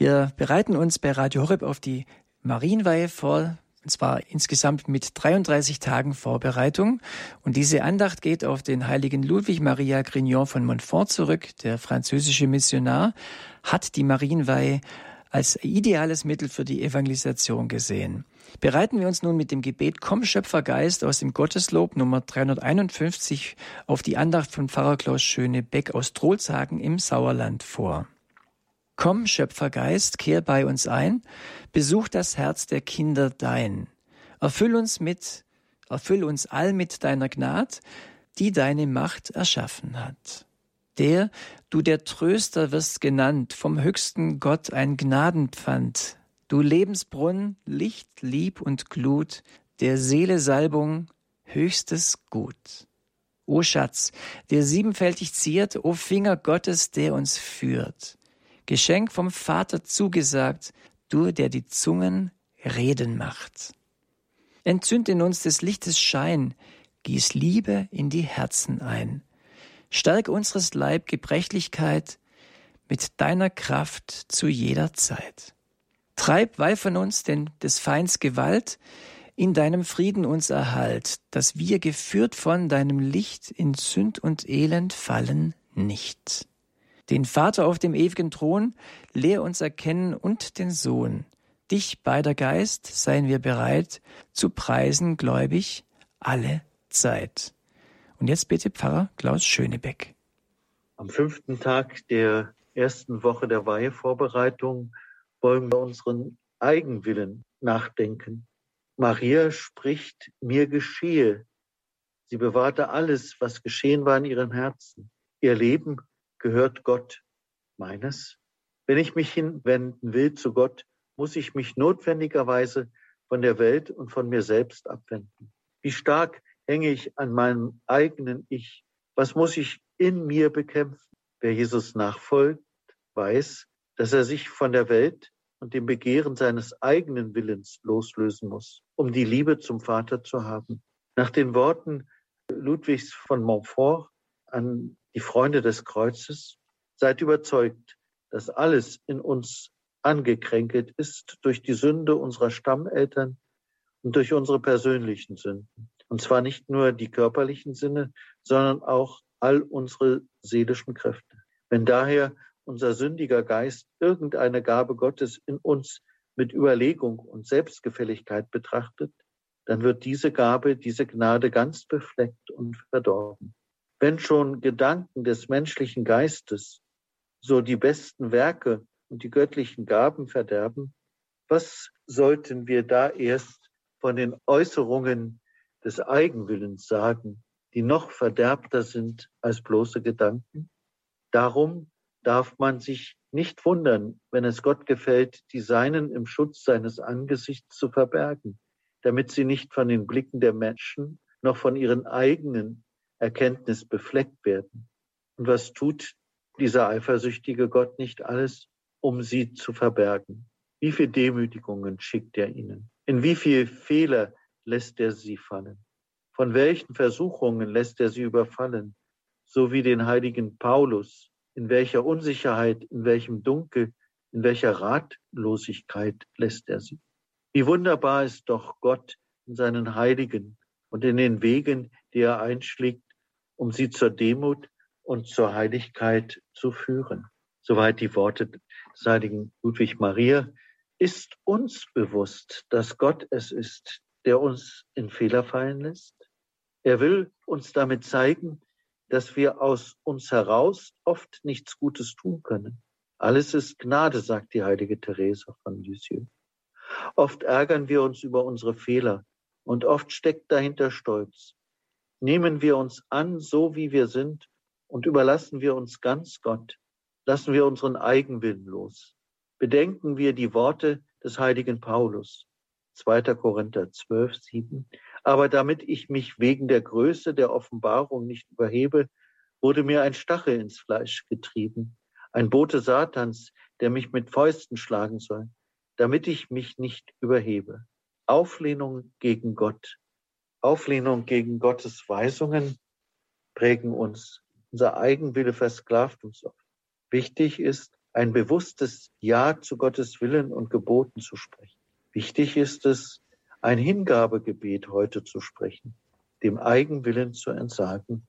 Wir bereiten uns bei Radio Horeb auf die Marienweihe vor, und zwar insgesamt mit 33 Tagen Vorbereitung. Und diese Andacht geht auf den heiligen Ludwig Maria Grignon von Montfort zurück. Der französische Missionar hat die Marienweihe als ideales Mittel für die Evangelisation gesehen. Bereiten wir uns nun mit dem Gebet Komm Schöpfergeist aus dem Gotteslob Nummer 351 auf die Andacht von Pfarrer Klaus Schönebeck aus Trohlshagen im Sauerland vor. Komm, Schöpfergeist, kehr bei uns ein, besuch das Herz der Kinder dein. Erfüll uns mit, erfüll uns all mit deiner Gnad, die deine Macht erschaffen hat. Der, du der Tröster wirst genannt, vom höchsten Gott ein Gnadenpfand, du Lebensbrunn, Licht, Lieb und Glut, der Seele Salbung, höchstes Gut. O Schatz, der siebenfältig ziert, o Finger Gottes, der uns führt. Geschenk vom Vater zugesagt, du, der die Zungen reden macht. Entzünd in uns des Lichtes Schein, gieß Liebe in die Herzen ein. Stärk unseres Leib Gebrechlichkeit mit deiner Kraft zu jeder Zeit. Treib weit von uns denn des Feinds Gewalt, in deinem Frieden uns erhalt, dass wir geführt von deinem Licht in Sünd und Elend fallen nicht den Vater auf dem ewigen Thron, lehr uns erkennen und den Sohn. Dich, beider Geist, seien wir bereit zu preisen, gläubig, alle Zeit. Und jetzt bitte Pfarrer Klaus Schönebeck. Am fünften Tag der ersten Woche der Weihevorbereitung wollen wir unseren Eigenwillen nachdenken. Maria spricht, mir geschehe. Sie bewahrte alles, was geschehen war in ihrem Herzen. Ihr Leben gehört Gott meines. Wenn ich mich hinwenden will zu Gott, muss ich mich notwendigerweise von der Welt und von mir selbst abwenden. Wie stark hänge ich an meinem eigenen Ich? Was muss ich in mir bekämpfen? Wer Jesus nachfolgt, weiß, dass er sich von der Welt und dem Begehren seines eigenen Willens loslösen muss, um die Liebe zum Vater zu haben. Nach den Worten Ludwigs von Montfort an die Freunde des Kreuzes, seid überzeugt, dass alles in uns angekränkelt ist durch die Sünde unserer Stammeltern und durch unsere persönlichen Sünden. Und zwar nicht nur die körperlichen Sinne, sondern auch all unsere seelischen Kräfte. Wenn daher unser sündiger Geist irgendeine Gabe Gottes in uns mit Überlegung und Selbstgefälligkeit betrachtet, dann wird diese Gabe, diese Gnade ganz befleckt und verdorben. Wenn schon Gedanken des menschlichen Geistes so die besten Werke und die göttlichen Gaben verderben, was sollten wir da erst von den Äußerungen des Eigenwillens sagen, die noch verderbter sind als bloße Gedanken? Darum darf man sich nicht wundern, wenn es Gott gefällt, die Seinen im Schutz seines Angesichts zu verbergen, damit sie nicht von den Blicken der Menschen noch von ihren eigenen Erkenntnis befleckt werden. Und was tut dieser eifersüchtige Gott nicht alles, um sie zu verbergen? Wie viel Demütigungen schickt er ihnen? In wie viel Fehler lässt er sie fallen? Von welchen Versuchungen lässt er sie überfallen? So wie den heiligen Paulus, in welcher Unsicherheit, in welchem Dunkel, in welcher Ratlosigkeit lässt er sie? Wie wunderbar ist doch Gott in seinen Heiligen und in den Wegen, die er einschlägt, um sie zur Demut und zur Heiligkeit zu führen. Soweit die Worte des heiligen Ludwig Maria. Ist uns bewusst, dass Gott es ist, der uns in Fehler fallen lässt? Er will uns damit zeigen, dass wir aus uns heraus oft nichts Gutes tun können. Alles ist Gnade, sagt die heilige Therese von Lisieux. Oft ärgern wir uns über unsere Fehler und oft steckt dahinter Stolz. Nehmen wir uns an, so wie wir sind, und überlassen wir uns ganz Gott. Lassen wir unseren Eigenwillen los. Bedenken wir die Worte des heiligen Paulus. 2. Korinther 12, 7. Aber damit ich mich wegen der Größe der Offenbarung nicht überhebe, wurde mir ein Stachel ins Fleisch getrieben, ein Bote Satans, der mich mit Fäusten schlagen soll, damit ich mich nicht überhebe. Auflehnung gegen Gott Auflehnung gegen Gottes Weisungen prägen uns. Unser Eigenwille versklavt uns oft. Wichtig ist, ein bewusstes Ja zu Gottes Willen und Geboten zu sprechen. Wichtig ist es, ein Hingabegebet heute zu sprechen, dem Eigenwillen zu entsagen